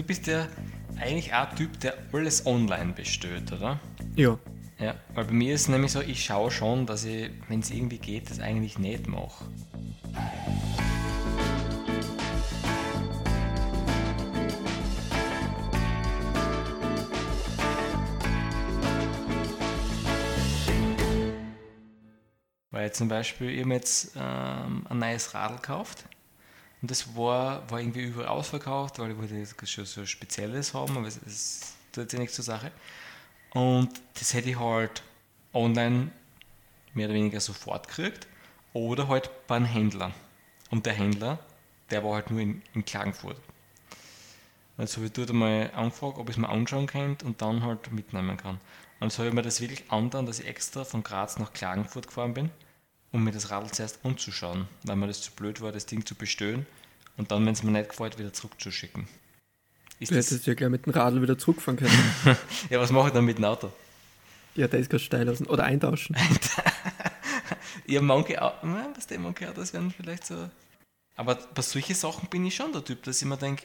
du bist ja eigentlich auch ein Typ, der alles online bestellt, oder? Ja. Ja, weil bei mir ist es nämlich so, ich schaue schon, dass ich, wenn es irgendwie geht, das eigentlich nicht mache. Weil zum Beispiel, ich habe jetzt ähm, ein neues Radl gekauft und das war, war irgendwie überall ausverkauft, weil ich wollte schon so Spezielles haben, aber es, tut ja nichts zur Sache. Und das hätte ich halt online mehr oder weniger sofort gekriegt oder halt bei einem Händler. Und der Händler, der war halt nur in, in Klagenfurt. Also ich dort einmal angefragt, ob ich es mir anschauen kann und dann halt mitnehmen kann. Und so habe ich mir das wirklich angetan, dass ich extra von Graz nach Klagenfurt gefahren bin, um mir das Radl zuerst anzuschauen, weil mir das zu blöd war, das Ding zu bestellen und dann, wenn es mir nicht gefällt, wieder zurückzuschicken. Ist du hättest ja gleich mit dem Radl wieder zurückfahren können. ja, was mache ich dann mit dem Auto? Ja, der ist ganz steil lassen. Oder eintauschen. ja, manche, was der manche Autos werden vielleicht so. Aber bei solchen Sachen bin ich schon der Typ, dass ich mir denke,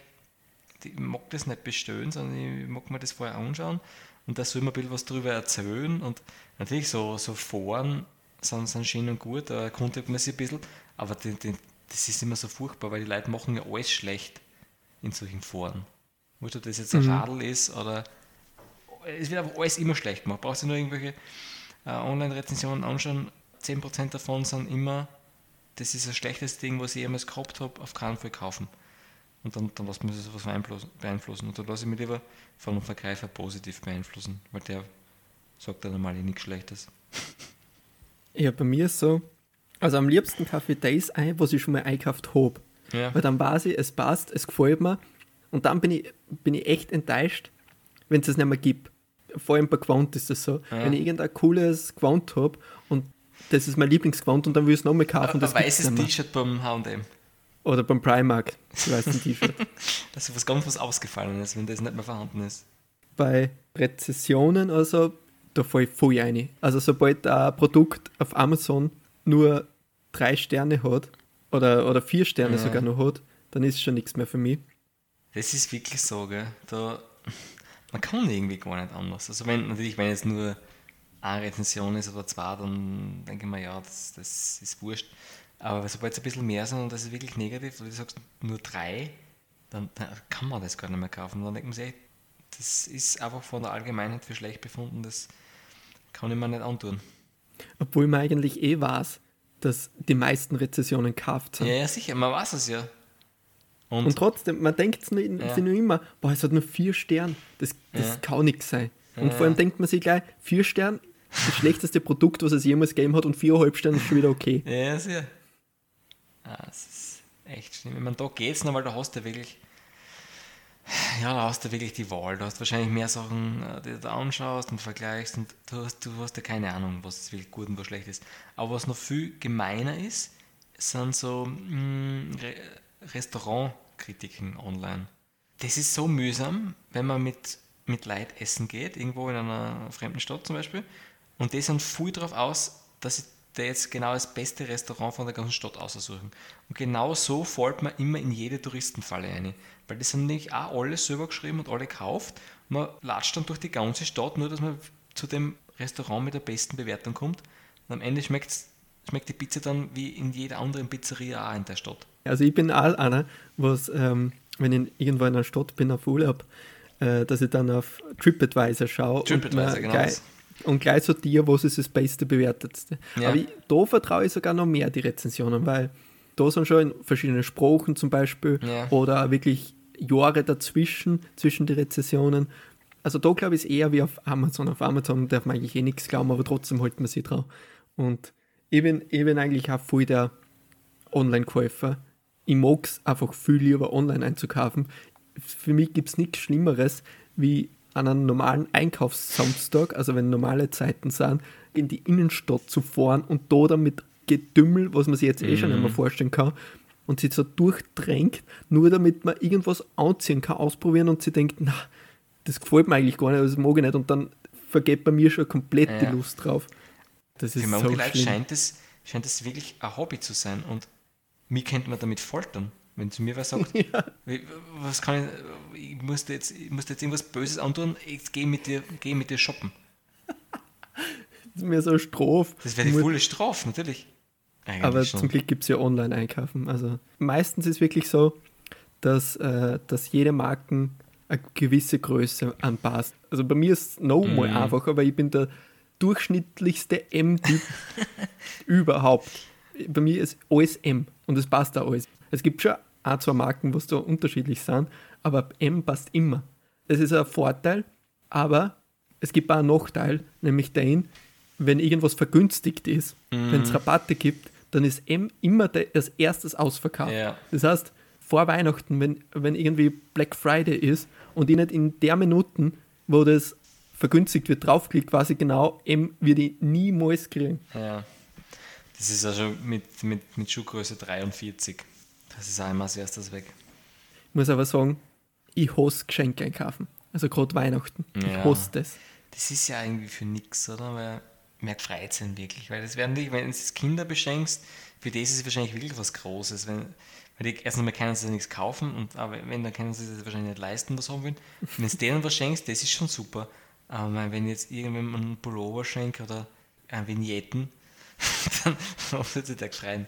ich mag das nicht bestellen, sondern ich mag mir das vorher anschauen und da soll man ein bisschen was darüber erzählen. Und natürlich so, so Foren sind, sind schön und gut, da erkundigt man sich ein bisschen, aber die, die, das ist immer so furchtbar, weil die Leute machen ja alles schlecht in solchen Foren. Wurscht, ob das jetzt ein mhm. Radl ist oder es wird einfach alles immer schlecht gemacht. Brauchst du nur irgendwelche äh, Online-Rezensionen anschauen, 10% davon sind immer, das ist das schlechteste Ding, was ich jemals gehabt habe, auf keinen Fall kaufen. Und dann, dann lässt man sich was beeinflussen. Und dann lasse ich mich lieber von einem Verkäufer positiv beeinflussen, weil der sagt dann normal eh nichts Schlechtes. Ja, bei mir ist so, also am liebsten kaufe ich das ein, was ich schon mal eingekauft habe. Ja. Weil dann weiß ich, es passt, es gefällt mir. Und dann bin ich, bin ich echt enttäuscht, wenn es das nicht mehr gibt. Vor allem bei Quant ist das so. Ja. Wenn ich irgendein cooles Quant habe und das ist mein Lieblingsquant und dann will ich es nochmal kaufen. Ein, ein weißes T-Shirt beim H&M. Oder beim Primark, das weiße T-Shirt. das ist was ganz was ausgefallen ist, wenn das nicht mehr vorhanden ist. Bei Rezessionen also, da fällt voll ein. Also sobald ein Produkt auf Amazon nur drei Sterne hat oder, oder vier Sterne ja. sogar noch hat, dann ist es schon nichts mehr für mich. Das ist wirklich so, gell? Da, man kann irgendwie gar nicht anders. Also wenn natürlich, wenn es nur eine Rezension ist oder zwei, dann denke ich mir, ja, das, das ist wurscht. Aber sobald es ein bisschen mehr sind und das ist wirklich negativ, oder du sagst nur drei, dann, dann, kann man das gar nicht mehr kaufen. Dann denkt man sich, das ist einfach von der Allgemeinheit für schlecht befunden, das kann ich mir nicht antun. Obwohl man eigentlich eh weiß, dass die meisten Rezessionen gekauft sind. Ja, ja, sicher, man weiß es ja. Und, und trotzdem, man denkt sich ja. nur immer, boah, es hat nur vier Sterne, das, das ja. kann nichts sein. Und vor allem denkt man sich gleich, vier Sterne, das schlechteste Produkt, was es jemals gegeben hat, und viereinhalb Sterne ist schon wieder okay. Ja, sehr. Ah, das ist echt schlimm. Ich meine, da geht es noch, weil da hast du wirklich, ja, da hast du wirklich die Wahl. Du hast wahrscheinlich mehr Sachen, äh, die du da anschaust und vergleichst und du hast, du hast ja keine Ahnung, was wirklich gut und was schlecht ist. Aber was noch viel gemeiner ist, sind so mm, Re Restaurantkritiken online. Das ist so mühsam, wenn man mit, mit Leid essen geht, irgendwo in einer fremden Stadt zum Beispiel, und die sind viel darauf aus, dass sie der jetzt genau das beste Restaurant von der ganzen Stadt aussuchen. Und genau so fällt man immer in jede Touristenfalle ein. Weil das sind nicht auch alle selber geschrieben und alle gekauft. Man latscht dann durch die ganze Stadt, nur dass man zu dem Restaurant mit der besten Bewertung kommt. Und am Ende schmeckt, schmeckt die Pizza dann wie in jeder anderen Pizzeria auch in der Stadt. Also ich bin auch einer, was, ähm, wenn ich irgendwo in einer Stadt bin auf Urlaub, äh, dass ich dann auf TripAdvisor schaue TripAdvisor, und genau. Und gleich sortiere, was ist das beste, bewertetste. Ja. Aber ich, da vertraue ich sogar noch mehr die Rezensionen, weil da sind schon in verschiedenen Sprachen zum Beispiel ja. oder wirklich Jahre dazwischen, zwischen die Rezensionen. Also da glaube ich es eher wie auf Amazon. Auf Amazon darf man eigentlich eh nichts glauben, aber trotzdem hält man sich drauf. Und ich bin, ich bin eigentlich auch voll der Online-Käufer. Ich mag es einfach viel lieber online einzukaufen. Für mich gibt es nichts Schlimmeres, wie an einem normalen Einkaufssamstag, also wenn normale Zeiten sind, in die Innenstadt zu fahren und da dann mit Gedümmel, was man sich jetzt eh schon mhm. einmal vorstellen kann, und sich so durchdrängt, nur damit man irgendwas anziehen kann, ausprobieren und sie denkt, na, das gefällt mir eigentlich gar nicht, das mag ich nicht und dann vergeht bei mir schon komplett ja. die Lust drauf. Das ist Für manche so Leute scheint es, scheint es wirklich ein Hobby zu sein und mich könnte man damit foltern. Wenn zu mir was sagt, ja. was kann ich, ich musste jetzt, ich musste jetzt irgendwas Böses antun, ich gehe mit dir, geh mit dir shoppen. das ist mir so eine Strophe. Das wäre die volle Strafe, natürlich. Eigentlich Aber schon. zum Glück gibt es ja Online-Einkaufen. Also meistens ist es wirklich so, dass, äh, dass jede Marken eine gewisse Größe anpasst. Also bei mir ist es nochmal mhm. einfach, aber ich bin der durchschnittlichste M-Typ überhaupt. Bei mir ist alles M und es passt auch alles. Es gibt schon ein, zwei Marken, wo es da unterschiedlich sind, aber M passt immer. Das ist ein Vorteil, aber es gibt auch einen Nachteil, nämlich den, wenn irgendwas vergünstigt ist, mhm. wenn es Rabatte gibt, dann ist M immer als erstes ausverkauft. Ja. Das heißt, vor Weihnachten, wenn, wenn irgendwie Black Friday ist und ich nicht in der Minuten, wo das vergünstigt wird, draufklickt, quasi genau M würde ich niemals kriegen. Ja. Das ist also mit, mit, mit Schuhgröße 43. Das ist einmal als erstes weg. Ich muss aber sagen, ich hasse Geschenke einkaufen. Also gerade Weihnachten. Ich ja. hasse das. Das ist ja irgendwie für nichts, oder? Weil mehr Freizeit wirklich. Weil das werden nicht, wenn du es Kinder beschenkst, für das ist es wahrscheinlich wirklich was Großes. Wenn, weil die erstens mal können sie nichts kaufen, und, aber wenn, dann können sie das wahrscheinlich nicht leisten, was haben wollen. Wenn du denen was schenkst, das ist schon super. Aber wenn jetzt irgendwem einen Pullover schenke oder ein Vignetten, dann muss sich der freuen.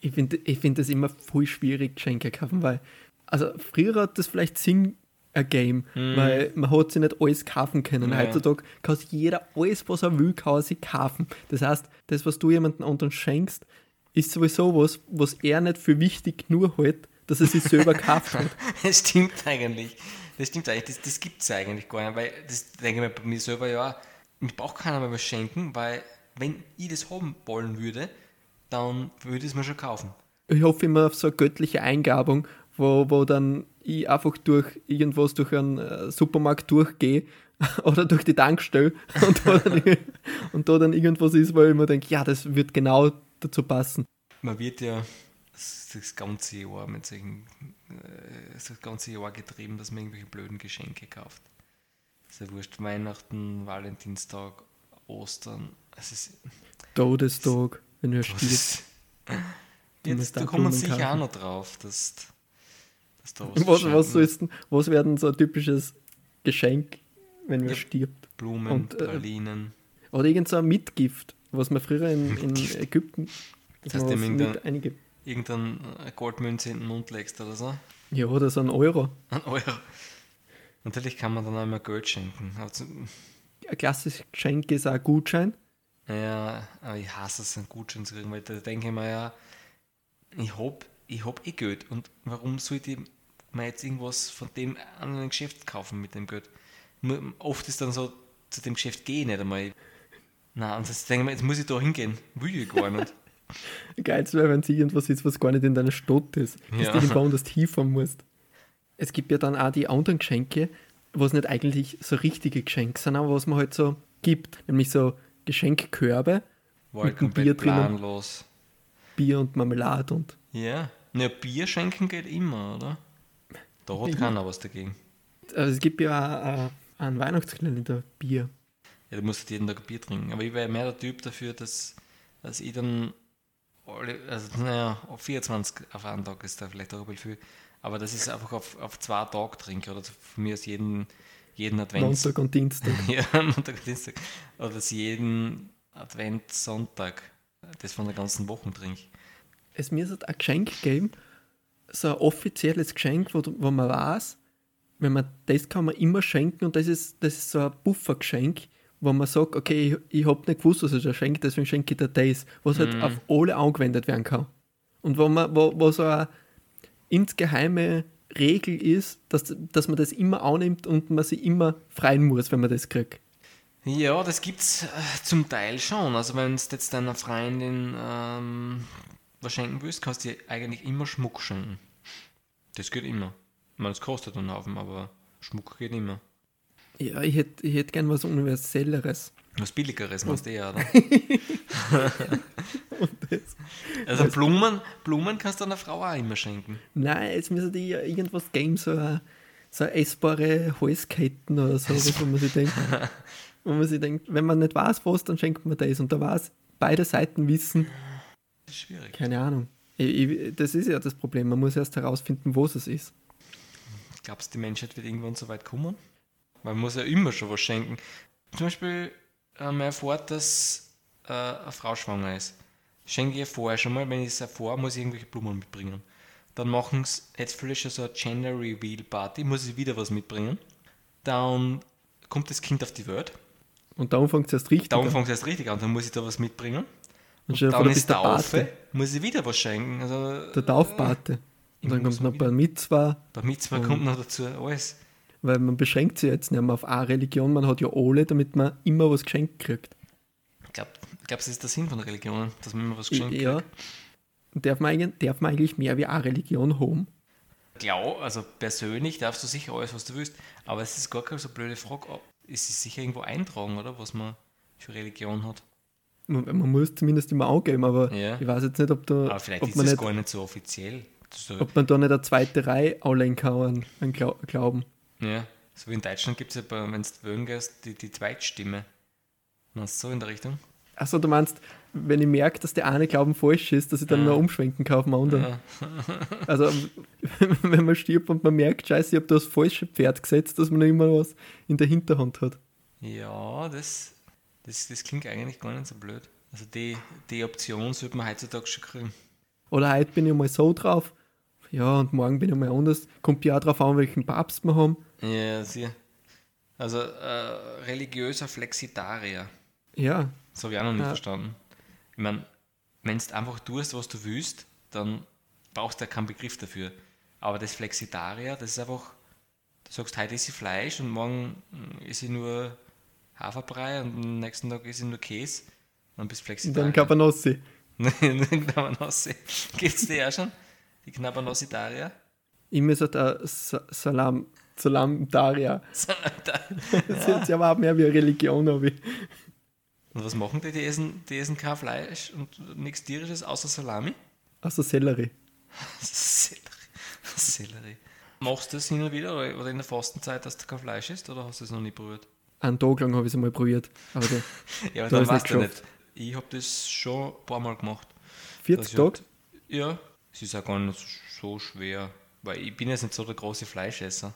Ich finde ich find das immer voll schwierig, Geschenke kaufen, weil, also früher hat das vielleicht Sinn ergeben, mm. weil man hat sich nicht alles kaufen können. Ja. Heutzutage kann sich jeder alles, was er will, kann sich kaufen. Das heißt, das, was du jemandem anderen schenkst, ist sowieso was, was er nicht für wichtig nur hält, dass er sich selber kauft hat. das stimmt eigentlich. Das stimmt eigentlich. Das, das gibt es eigentlich gar nicht, weil das denke ich mir bei mir selber, ja, ich brauche keiner mehr was schenken, weil wenn ich das haben wollen würde, dann würde ich es mir schon kaufen. Ich hoffe immer auf so eine göttliche Eingabung, wo, wo dann ich einfach durch irgendwas, durch einen äh, Supermarkt durchgehe oder durch die Tankstelle und da, dann, und da dann irgendwas ist, wo ich mir denke, ja, das wird genau dazu passen. Man wird ja das ganze Jahr mit solchen, äh, das ganze Jahr getrieben, dass man irgendwelche blöden Geschenke kauft. Ist ja wurscht, Weihnachten, Valentinstag, Ostern. Es ist, Todestag, wenn er spielt. Jetzt, da kommen sicher auch noch drauf, dass, dass da was was, was, sollst, was wäre denn so ein typisches Geschenk, wenn man ja, stirbt? Blumen, Und, äh, Pralinen. Oder irgend so ein Mitgift, was man früher in, in Ägypten das heißt, dem irgendein, einige... irgendeine Goldmünze in den Mund legst oder so? Ja, oder so ein Euro. Ein Euro. Natürlich kann man dann auch immer Geld schenken. Also, ein klassisches Geschenk ist auch ein Gutschein. Ja, aber ich hasse es, einen Gutschein zu kriegen, weil da denke ich mir ja, ich habe ich hab eh Geld und warum sollte ich mir jetzt irgendwas von dem anderen Geschäft kaufen mit dem Geld? Oft ist dann so, zu dem Geschäft gehe ich nicht einmal. Nein, und jetzt denke ich mir, jetzt muss ich da hingehen. Will ich gar nicht. Geil wäre, wenn es irgendwas ist, was gar nicht in deiner Stadt ist, dass ja. du irgendwo anders hinfahren musst. Es gibt ja dann auch die anderen Geschenke, was nicht eigentlich so richtige Geschenke sind, aber was man halt so gibt, nämlich so Geschenkkörbe War mit einem Bier drin. Bier und Marmelade und. Ja, ne, Bier schenken geht immer, oder? Da hat keiner was dagegen. Also es gibt ja auch einen Weihnachtskalender Bier. Ja, du musst jeden Tag Bier trinken. Aber ich wäre mehr der Typ dafür, dass, dass ich dann, also naja, auf 24 auf einen Tag ist da vielleicht auch ein bisschen viel, aber das ist einfach auf, auf zwei Tage trinke oder von mir aus jeden, jeden Advent. Montag und Dienstag. ja, Montag und Dienstag. Oder dass jeden Adventssonntag das von der ganzen Woche trinke. Es mir ein Geschenk geben, so ein offizielles Geschenk, wo, wo man weiß, wenn man das kann man immer schenken und das ist, das ist so ein Buffergeschenk, wo man sagt, okay, ich, ich habe nicht gewusst, was ich da schenke, deswegen schenke ich dir das, was halt mm. auf alle angewendet werden kann. Und wo man, wo, wo so eine insgeheime Regel ist, dass, dass man das immer annimmt und man sich immer freuen muss, wenn man das kriegt. Ja, das gibt's äh, zum Teil schon. Also wenn du jetzt deiner Freundin ähm, was schenken willst, kannst du dir eigentlich immer Schmuck schenken. Das geht immer. Ich meine, es kostet einen Haufen, aber Schmuck geht immer. Ja, ich hätte ich hätt gern was Universelleres. Was Billigeres machst du ja, oder? also Blumen, Blumen kannst du einer Frau auch immer schenken. Nein, jetzt müssen die ja irgendwas geben, so eine, so eine essbare Halsketten oder so, wo man sich denkt, wo man sich denkt, wenn man nicht weiß, was, dann schenkt man das. Und da weiß, beide Seiten wissen. Das ist schwierig. Keine Ahnung. Ich, das ist ja das Problem. Man muss erst herausfinden, wo es ist. Glaubst du, die Menschheit wird irgendwann so weit kommen? Man muss ja immer schon was schenken. Zum Beispiel, äh, man erfährt, dass äh, eine Frau schwanger ist. Schenke ich ihr vorher schon mal, wenn ich es erfahre, muss ich irgendwelche Blumen mitbringen. Dann machen es jetzt vielleicht schon so eine Gender Reveal Party, muss ich wieder was mitbringen. Dann kommt das Kind auf die Welt. Und dann fängt es erst richtig an. Dann fängt es erst richtig an, dann muss ich da was mitbringen. Und, und dann ist der Taufe, muss ich wieder was schenken. Also, der Taufpate. Und dann kommt noch Bar Mitzwa. Bar Mitzwa kommt noch dazu, alles. Weil man beschränkt sich jetzt nicht mehr auf eine Religion, man hat ja alle, damit man immer was geschenkt kriegt. Ich glaube, glaub, das ist der Sinn von Religionen, dass man immer was geschenkt ja. kriegt. Ja. Darf man, darf man eigentlich mehr wie eine Religion haben? Glaub, also persönlich darfst du sicher alles, was du willst, aber es ist gar keine so blöde Frage. Es ist sicher irgendwo eintragen, oder? Was man für Religion hat. Man, man muss zumindest immer angeben, aber ja. ich weiß jetzt nicht, ob da. Aber vielleicht ob ist man das nicht, gar nicht so offiziell. So ob man da nicht eine zweite Reihe anlegen kann an, Glauben. Ja, so wie in Deutschland gibt es ja, wenn du wählen gehst, die, die Zweitstimme. Meinst du so in der Richtung? Achso, du meinst, wenn ich merke, dass der eine Glauben falsch ist, dass ich dann ja. nur umschwenken kann auf den anderen. Ja. also, wenn man stirbt und man merkt, scheiße, ich habe das falsche Pferd gesetzt, dass man immer was in der Hinterhand hat. Ja, das, das, das klingt eigentlich gar nicht so blöd. Also die, die Option sollte man heutzutage schon kriegen. Oder heute bin ich mal so drauf, ja, und morgen bin ich mal anders. Kommt ja auch darauf an, welchen Papst wir haben. Ja, sicher. Also äh, religiöser Flexitarier. Ja. Das habe ich auch noch nicht ja. verstanden. Ich meine, wenn du einfach tust, was du willst, dann brauchst du ja keinen Begriff dafür. Aber das Flexitarier, das ist einfach, du sagst, heute ist ich Fleisch und morgen ist ich nur Haferbrei und am nächsten Tag ist ich nur Käse. Und dann bist du Flexitarier. Und dann Cabanossi. dann Cabanossi. Gibt's die ja schon? Die Knabernossitaria? Ich sagt äh, Salam, Salamdaria. das sich aber auch mehr wie eine Religion an. Und was machen die? Die essen, die essen kein Fleisch und nichts tierisches außer Salami? Außer Sellerie. Sellerie. Sellerie. Machst du das hin und wieder oder in der Fastenzeit, dass du kein Fleisch isst oder hast du es noch nie probiert? Einen Tag lang habe ich es einmal probiert. Aber ja, aber dann weißt du nicht. Ich habe das schon ein paar Mal gemacht. 40 Tage? Halt, ja, es ist auch gar nicht so schwer, weil ich bin jetzt nicht so der große Fleischesser.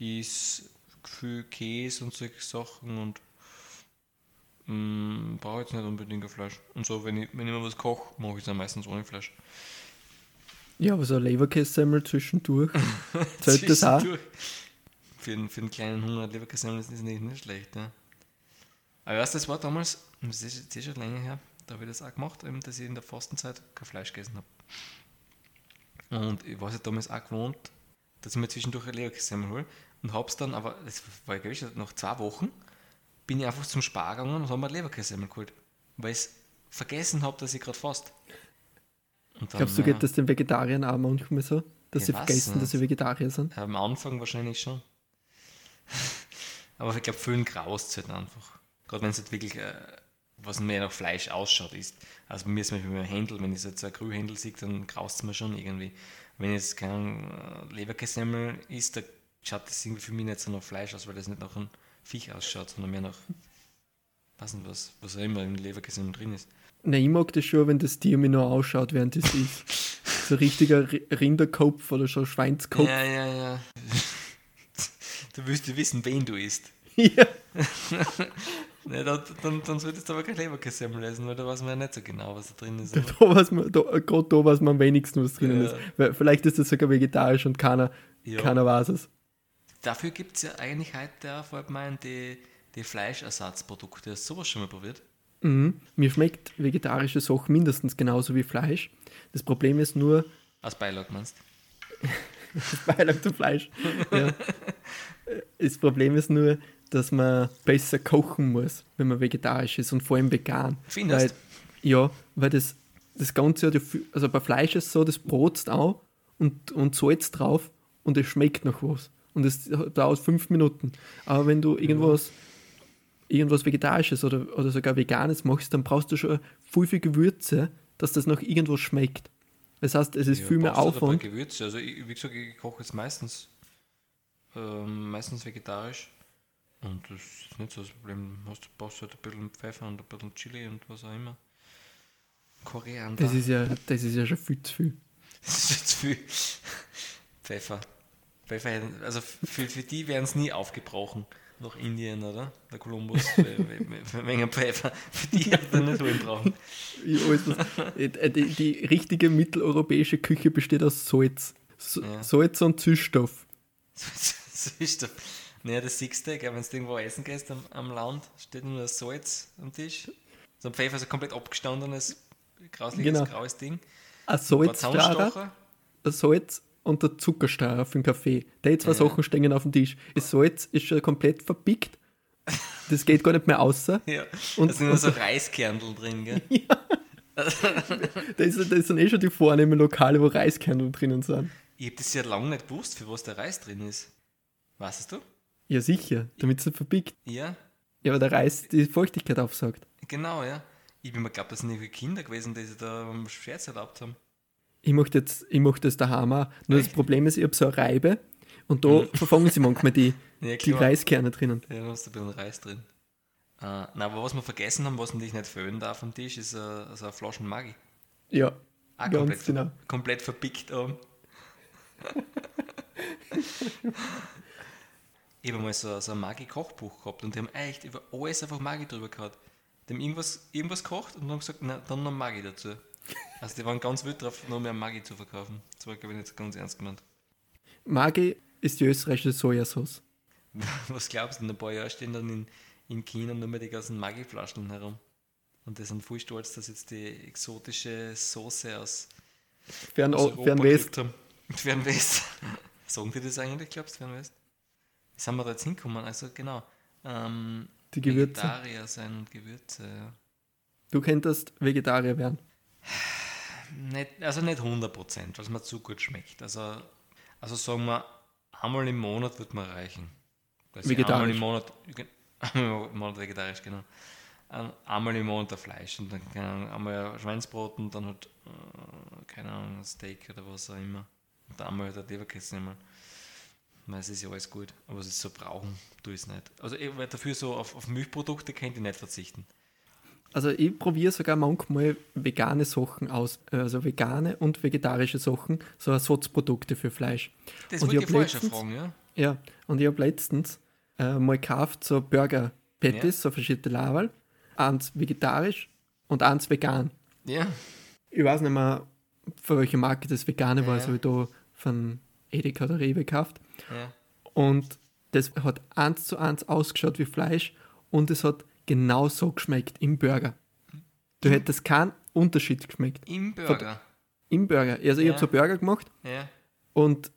Esse viel Käse und solche Sachen und mm, brauche jetzt nicht unbedingt ein Fleisch. Und so, wenn ich, wenn ich mal was koche, mache ich es dann meistens ohne Fleisch. Ja, aber so ein Leberkässemmel zwischendurch. Zählt das auch? Für einen, für einen kleinen Hunger Leberkässemmel ist das nicht, nicht schlecht. Ja. Aber weißt das war damals, das ist jetzt eh schon länger her, da habe ich das auch gemacht, dass ich in der Fastenzeit kein Fleisch gegessen habe. Und ich war ja damals auch gewohnt, dass ich mir zwischendurch ein Leberkässemmel hole. Und hab's dann, aber das war ja gewiss, nach zwei Wochen bin ich einfach zum Spar gegangen und habe mir ein Leberkässemmel geholt. Weil ich vergessen habe, dass ich gerade fast. Dann, Glaubst du, geht das den Vegetariern auch manchmal so? Dass sie vergessen, nicht. dass sie Vegetarier sind? Am Anfang wahrscheinlich schon. aber ich glaube, vielen graust halt einfach. Gerade wenn es halt wirklich äh, was mehr nach Fleisch ausschaut, ist. Also bei mir ist zum Beispiel beim Händel, wenn ich jetzt ein Grühhändel sehe, dann graust es mir schon irgendwie. Wenn jetzt kein äh, Leberkässemmel ist, da schaut das irgendwie für mich nicht so nach Fleisch aus, weil das nicht nach einem Viech ausschaut, sondern mehr nach, weiß nicht was, was auch immer im Leberkässemmel drin ist. Na, ich mag das schon, wenn das Tier mir noch ausschaut, während es ist. so ein richtiger Rinderkopf oder so Schweinskopf. Ja, ja, ja. Du willst ja wissen, wen du isst. Ja. Ne, dann, dann, dann solltest du aber kein Leberkässemmel essen, weil da weiß man ja nicht so genau, was da drin ist. Da, weiß man, da, Gerade da weiß man am wenigsten, was drin ja. ist. Weil vielleicht ist das sogar vegetarisch und keiner, ja. keiner weiß es. Dafür gibt es ja eigentlich heute vor allem die, die Fleischersatzprodukte. Hast du sowas schon mal probiert? Mhm. Mir schmeckt vegetarische Sachen mindestens genauso wie Fleisch. Das Problem ist nur. Als Beilage meinst du? Beilage zum Fleisch. ja. Das Problem ist nur, dass man besser kochen muss, wenn man vegetarisch ist und vor allem vegan. Findest weil, Ja, weil das, das Ganze hat ja, also bei Fleisch ist es so, das brotst auch und, und Salz drauf und es schmeckt nach was. Und es dauert fünf Minuten. Aber wenn du irgendwas, ja. irgendwas Vegetarisches oder, oder sogar Veganes machst, dann brauchst du schon viel, viel Gewürze, dass das nach irgendwas schmeckt. Das heißt, es ist ja, viel mehr Aufwand. Gewürze. Also, ich, wie gesagt, ich koche jetzt meistens, ähm, meistens vegetarisch. Und das ist nicht so das Problem. Du brauchst halt ein bisschen Pfeffer und ein bisschen Chili und was auch immer. Koriander. Das ist ja, das ist ja schon viel zu viel. Das ist zu viel. Pfeffer. Pfeffer, also für, für die werden es nie aufgebrochen nach Indien, oder? Der Kolumbus, Menge Pfeffer. Für die hat er nicht holen brauchen. Äh, die, die, richtige mitteleuropäische Küche besteht aus Salz. So, ja. Salz und Süßstoff. Süßstoff. Naja, das siehst du, wenn du irgendwo essen gehst am, am Land, steht nur das Salz am Tisch. So ein Pfeffer, so komplett abgestandenes, grausliches, genau. graues Ding. Ein Salzstrahler, ein Salz und der Zuckerstrahler für den Kaffee. Die zwei ja. Sachen stehen auf dem Tisch. Das Salz ist schon komplett verpickt. Das geht gar nicht mehr außer. Ja, und, da sind nur so Reiskernel drin, gell? Ja. das, das sind eh schon die vornehmen Lokale, wo Reiskernel drinnen sind. Ich habe das ja lange nicht gewusst, für was der Reis drin ist. Weißt du? Ja, sicher, damit es nicht verpickt. Ja. Ja, aber der Reis die Feuchtigkeit aufsaugt. Genau, ja. Ich bin mir glaubt, das sind irgendwie Kinder gewesen, die sich da am Scherz erlaubt haben. Ich möchte jetzt, ich möchte das daheim auch. Nur Echt? das Problem ist, ich habe so eine Reibe und da mhm. verfangen sie manchmal die, ja, die Reiskerne drinnen. Ja, da hast du ein bisschen Reis drin. Uh, na, aber was wir vergessen haben, was natürlich nicht füllen darf am Tisch, ist uh, so eine Flasche Maggi. Ja, ah, komplett, genau. komplett verpickt um. ich habe mal so, so ein Maggi-Kochbuch gehabt und die haben echt über alles einfach Maggi drüber gehabt. Die haben irgendwas, irgendwas gekocht und haben gesagt, na, dann noch Maggi dazu. Also die waren ganz wild drauf, noch mehr Maggi zu verkaufen. Das war, glaube ich, nicht ganz ernst gemeint. Maggi ist die österreichische Sojasauce. Was glaubst du, in ein paar Jahren stehen dann in, in China nur mehr die ganzen Maggi-Flaschen herum. Und die sind voll stolz, dass jetzt die exotische Soße aus, Fern, aus Europa Fernwest. haben. Fernwest. Sagen die das eigentlich, glaubst du, Fernwest? Wie sind wir da jetzt hinkommen? Also genau. Ähm, die Gewürze. Vegetarier sein und Gewürze, ja. Du könntest Vegetarier werden. Nicht, also nicht 100 Prozent, weil es mir zu gut schmeckt. Also, also sagen wir, einmal im Monat wird mir reichen. Vegetarisch? Einmal im Monat, einmal im Monat vegetarisch, genau. Einmal im Monat ein Fleisch und dann keine Ahnung, einmal ein Schweinsbrot und dann halt, äh, keine Ahnung, ein Steak oder was auch immer. Und dann einmal halt ein Leberkäse nehmen. Weil es ist ja alles gut, aber es ist so brauchen, tue ich es nicht. Also ich, weil dafür so auf, auf Milchprodukte könnte ich nicht verzichten. Also ich probiere sogar manchmal vegane Sachen aus, also vegane und vegetarische Sachen, so Ersatzprodukte für Fleisch. Das wollte ich vorher schon fragen, ja? Ja, und ich habe letztens äh, mal gekauft, so Burger Patties, ja. so verschiedene Laval, eins vegetarisch und eins vegan. Ja. Ich weiß nicht mehr, für welche Marke das vegane ja. war, so wie da von Edeka oder Rewe gekauft. Ja. Und das hat eins zu eins ausgeschaut wie Fleisch und es hat genau so geschmeckt im Burger. Du Im hättest keinen Unterschied geschmeckt. Im Burger? Im Burger. Also ich habe so Burger gemacht ja. und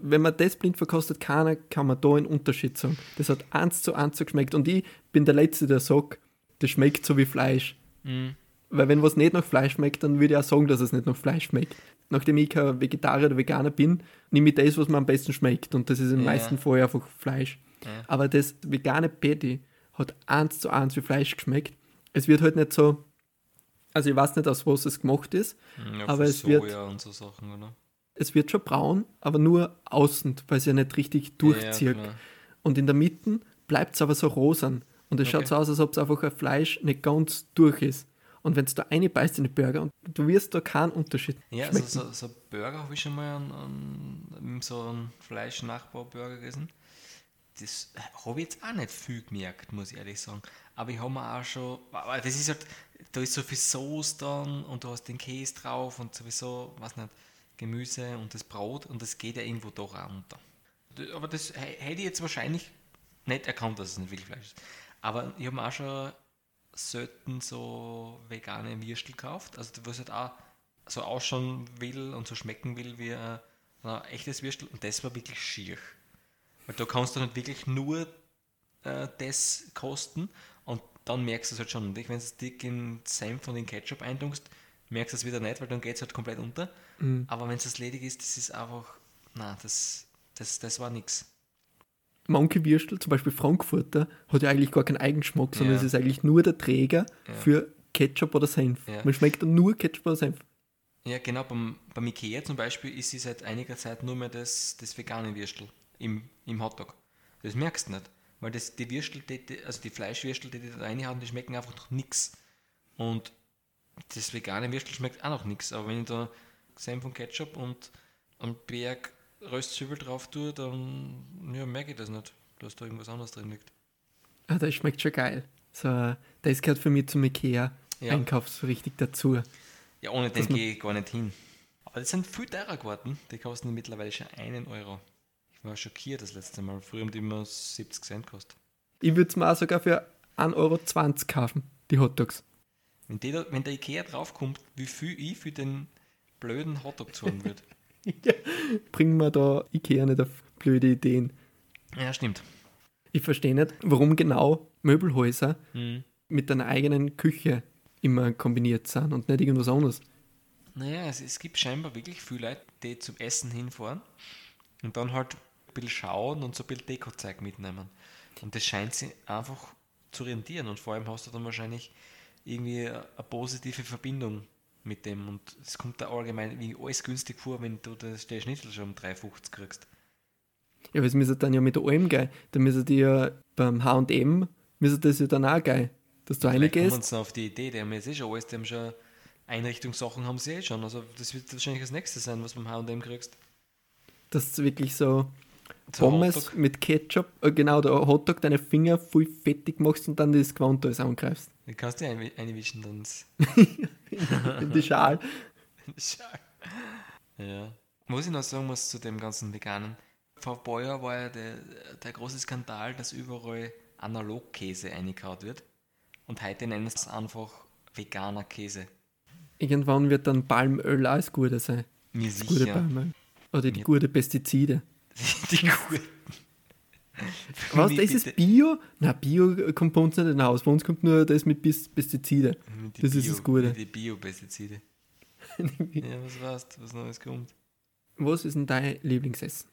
wenn man das blind verkostet, keiner kann man da einen Unterschied sagen. Das hat eins zu eins so geschmeckt und ich bin der Letzte, der sagt, das schmeckt so wie Fleisch. Mhm. Weil wenn was nicht nach Fleisch schmeckt, dann würde ich auch sagen, dass es nicht nach Fleisch schmeckt. Nachdem ich kein Vegetarier oder Veganer bin, nehme ich das, was mir am besten schmeckt. Und das ist im ja. meisten Fall einfach Fleisch. Ja. Aber das vegane Patty hat eins zu eins wie Fleisch geschmeckt. Es wird halt nicht so, also ich weiß nicht, aus was es gemacht ist, ja, aber es Soja wird, und so Sachen, oder? es wird schon braun, aber nur außen, weil es ja nicht richtig durchzieht. Ja, und in der Mitte bleibt es aber so rosan. Und es okay. schaut so aus, als ob es einfach ein Fleisch nicht ganz durch ist. Und wenn es da eine beißt in die Burger, und du wirst da keinen Unterschied Ja, also so, so Burger habe ich schon mal an, an so einen Fleischnachbau-Burger gegessen das habe ich jetzt auch nicht viel gemerkt, muss ich ehrlich sagen. Aber ich habe mir auch schon, das ist halt, da ist so viel Soße dann und du hast den Käse drauf und sowieso, was nicht, Gemüse und das Brot und das geht ja irgendwo doch auch unter. Aber das hätte ich jetzt wahrscheinlich nicht erkannt, dass es nicht Wildfleisch ist. Aber ich habe mir auch schon selten so vegane Würstel gekauft, also was halt auch so ausschauen will und so schmecken will wie ein, ein echtes Würstel und das war wirklich schier. Weil da kannst du nicht wirklich nur äh, das kosten und dann merkst du es halt schon. Und wenn du es dick in Senf und in Ketchup eintunkst, merkst du es wieder nicht, weil dann geht es halt komplett unter. Mhm. Aber wenn es ledig ist, das ist einfach, na, das, das, das war nichts. Manche Würstel, zum Beispiel Frankfurter, hat ja eigentlich gar keinen Eigenschmack, sondern ja. es ist eigentlich nur der Träger ja. für Ketchup oder Senf. Ja. Man schmeckt dann nur Ketchup oder Senf. Ja, genau. Beim, beim Ikea zum Beispiel ist sie seit einiger Zeit nur mehr das, das vegane Würstel im, im Hotdog. Das merkst du nicht. Weil das, die Würstel, die, also die Fleischwürstel, die die da reinhauen, die schmecken einfach noch nichts. Und das vegane Würstel schmeckt auch noch nichts. Aber wenn ich da Senf und Ketchup und einen Berg Röstzwiebel drauf tue, dann ja, merke ich das nicht, dass da irgendwas anderes drin liegt. Ah, das schmeckt schon geil. So, das gehört für mich zum Ikea-Einkauf ja. so richtig dazu. Ja, ohne den gehe ich gar nicht hin. Aber das sind viel teurer geworden. Die kosten mittlerweile schon einen Euro. Ich war schockiert das letzte Mal. Früher haben die immer 70 Cent gekostet. Ich würde es mir auch sogar für 1,20 Euro kaufen, die Hotdogs. Wenn, die, wenn der Ikea draufkommt, wie viel ich für den blöden Hotdog zahlen würde. ja, bringen wir da Ikea nicht auf blöde Ideen. Ja, stimmt. Ich verstehe nicht, warum genau Möbelhäuser mhm. mit einer eigenen Küche immer kombiniert sind und nicht irgendwas anderes. Naja, es, es gibt scheinbar wirklich viele Leute, die zum Essen hinfahren und dann halt bisschen schauen und so ein bisschen Deko-Zeug mitnehmen. Und das scheint sie einfach zu rentieren und vor allem hast du dann wahrscheinlich irgendwie eine positive Verbindung mit dem und es kommt da allgemein wie alles günstig vor, wenn du das, der Schnitzel schon um 3,50 kriegst. Ja, aber es müsste dann ja mit allem geil. Dann müssen die ja beim H&M, müsste das ja dann auch geil. Dass du reingehst. kommen sie auf die Idee, die haben jetzt eh schon alles, die haben schon Einrichtungssachen haben sie eh schon. Also das wird wahrscheinlich das nächste sein, was du beim H&M kriegst. Dass du wirklich so Pommes mit Ketchup, äh, genau, der Hotdog, deine Finger voll fettig machst und dann das Gewand alles angreifst. Du kannst dir einwischen dann. in die Schal. In die Schal. Ja. Was ich noch sagen muss zu dem ganzen Veganen. Vor Jahren war ja der, der große Skandal, dass überall Analogkäse eingehaut wird. Und heute nennen sie es einfach veganer Käse. Irgendwann wird dann Palmöl alles Gute sein. Mir das sicher. Gute Palmöl. Oder die Mir gute Pestizide. die guten. Was, das ist Bio? Na, Bio kommt bei uns nicht in Haus. Bei uns kommt nur das mit Pestizide. Mit das Bio, ist das Gute. Die Bio-Pestizide. ja, was weißt was Neues kommt? Was ist denn dein Lieblingsessen?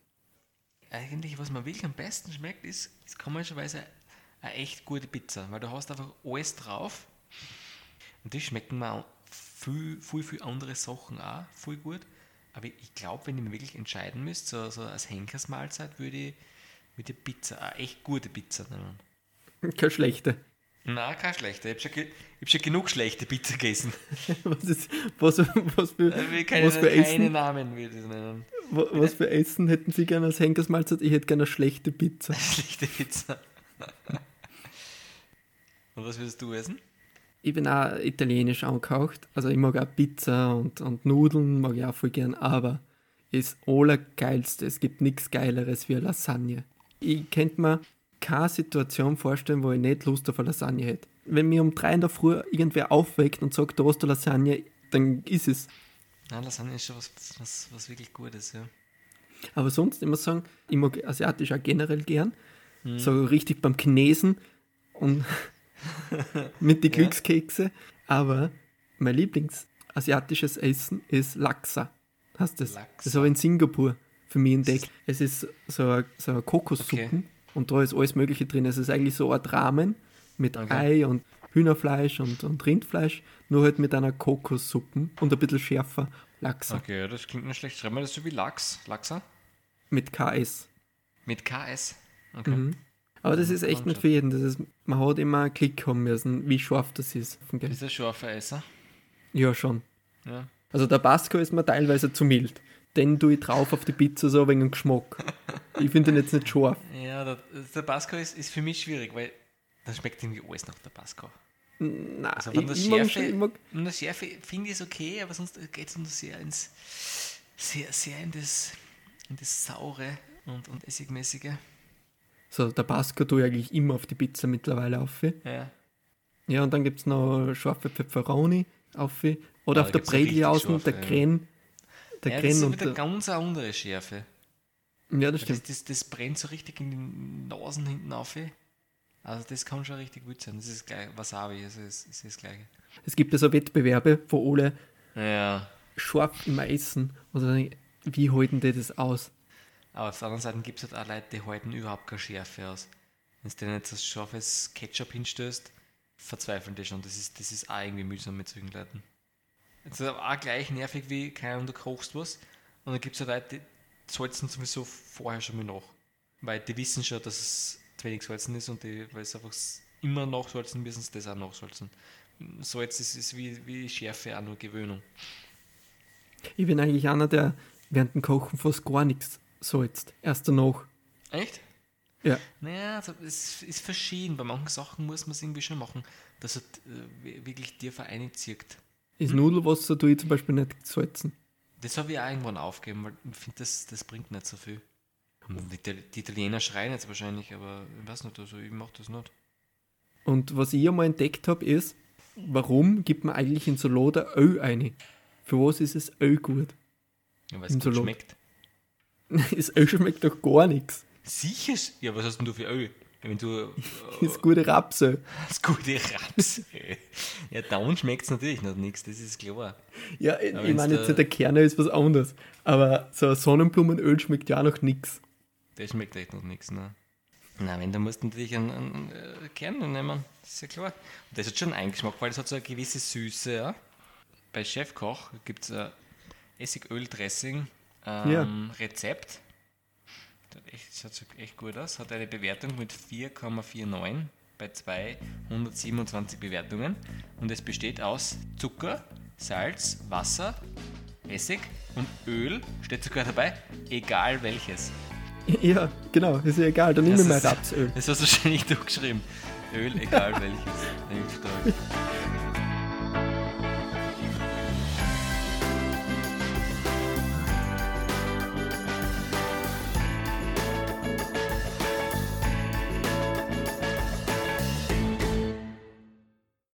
Eigentlich, was mir wirklich am besten schmeckt, ist, ist komischerweise eine echt gute Pizza, weil du hast einfach alles drauf und die schmecken mir viel, viel, viel andere Sachen auch viel gut. Aber ich glaube, wenn ich mir wirklich entscheiden müsste, so, so als Henkersmahlzeit würde ich mit der Pizza, eine echt gute Pizza nehmen. Keine schlechte. Nein, keine schlechte. Ich habe schon, hab schon genug schlechte Pizza gegessen. was, ist, was, was für, keine, was für keine Essen? Namen würde ich nennen. Was, was für Essen hätten Sie gerne als Henkersmahlzeit? Ich hätte gerne eine schlechte Pizza. schlechte Pizza. Und was würdest du essen? Ich bin auch italienisch angehaucht. Also ich mag auch Pizza und, und Nudeln, mag ich auch voll gern, aber das Allergeilste, es gibt nichts Geileres wie eine Lasagne. Ich könnte mir keine Situation vorstellen, wo ich nicht Lust auf eine Lasagne hätte. Wenn mir um drei in der Früh irgendwer aufweckt und sagt, da hast du Lasagne, dann ist es. Ja, Lasagne ist schon was, was, was wirklich Gutes, ja. Aber sonst, ich muss sagen, ich mag asiatisch auch generell gern. Mhm. So richtig beim Chinesen und mit den Glückskekse. Aber mein Lieblingsasiatisches Essen ist Laksa. Hast das? Laksa. Das habe ich in Singapur für mich entdeckt. Es ist so eine, so eine Kokossuppe okay. und da ist alles Mögliche drin. Es ist eigentlich so ein Rahmen mit okay. Ei und Hühnerfleisch und, und Rindfleisch, nur halt mit einer Kokossuppe und ein bisschen schärfer Lachsa. Okay, das klingt nicht schlecht. Schreiben wir das so wie Lachs? Lachsa? Mit KS. Mit KS? Okay. Mhm. Aber das ist echt nicht für jeden. Das ist, man hat immer einen Klick haben müssen, wie scharf das ist. Ist das scharfer Esser? Ja, schon. Ja. Also der Basco ist mir teilweise zu mild. Den tue ich drauf auf die Pizza so wegen dem Geschmack. ich finde den jetzt nicht scharf. Ja, der, der Basco ist, ist für mich schwierig, weil da schmeckt irgendwie alles nach der Basco. Nein, also von der Schärfe, mag, von der Schärfe finde ich es okay, aber sonst geht es nur sehr ins sehr, sehr in das, in das Saure und, und Essigmäßige. So, der Basco tue ich eigentlich immer auf die Pizza mittlerweile auf. Ja. Ja, und dann gibt es noch scharfe Pepperoni auf. Oder ja, auf der Bredli außen, der Kren. Der ja, Kren das ist wieder ganz eine andere Schärfe. Ja, das stimmt. Das, das, das, brennt so richtig in den Nasen hinten auf. Also das kann schon richtig gut sein. Das ist gleich Wasabi, also es ist das Gleiche. Es gibt ja so Wettbewerbe, wo alle ja. scharf immer essen. Oder wie halten die das aus? Aber auf der anderen Seite gibt es halt auch Leute, die halten überhaupt keine Schärfe aus. Wenn du dir nicht so scharfes Ketchup hinstößt, verzweifeln die schon. Das ist, das ist auch irgendwie mühsam mit solchen Leuten. Das ist auch gleich nervig wie, keine Ahnung, du kochst was und dann gibt es halt Leute, die salzen sowieso vorher schon mal nach. Weil die wissen schon, dass es zu wenig salzen ist und die, weil es einfach immer nachsalzen, müssen sie das auch nachsalzen. Salz ist, ist wie, wie Schärfe auch nur Gewöhnung. Ich bin eigentlich einer, der während dem Kochen fast gar nichts salzt. Erst danach. Echt? Ja. Naja, also es ist verschieden. Bei manchen Sachen muss man es irgendwie schon machen, dass es äh, wirklich dir vereinigt. Ist Nudelwasser tue ich zum Beispiel nicht salzen. Das habe ich auch irgendwann aufgegeben, weil ich finde, das, das bringt nicht so viel. Die Italiener schreien jetzt wahrscheinlich, aber ich weiß nicht, also ich mache das nicht. Und was ich einmal entdeckt habe, ist, warum gibt man eigentlich in Salat Öl ein? Für was ist es Öl gut? Ja, weil es gut Salat. schmeckt. das Öl schmeckt doch gar nichts. Sicher? Ja, was hast denn du für Öl? Wenn du, äh, das gute Rapsöl. Das gute Rapsöl. ja, dann schmeckt es natürlich noch nichts, das ist klar. Ja, ich, ich meine jetzt, der Kerne ist was anderes. Aber so Sonnenblumenöl schmeckt ja auch noch nichts. Das schmeckt echt noch nichts, ne? Na, wenn, dann musst du natürlich einen, einen, einen Kern nehmen, das ist ja klar. Und das hat schon einen Geschmack, weil das hat so eine gewisse Süße, ja. Bei Chefkoch gibt es ein Essigöl-Dressing ähm, ja. Rezept. Das schaut echt gut aus. Hat eine Bewertung mit 4,49 bei 227 Bewertungen. Und es besteht aus Zucker, Salz, Wasser, Essig und Öl. Steht sogar dabei, egal welches. Ja, genau, ist ja egal, dann nehme ich mal Rapsöl. Das hast du wahrscheinlich du geschrieben. Öl, egal welches.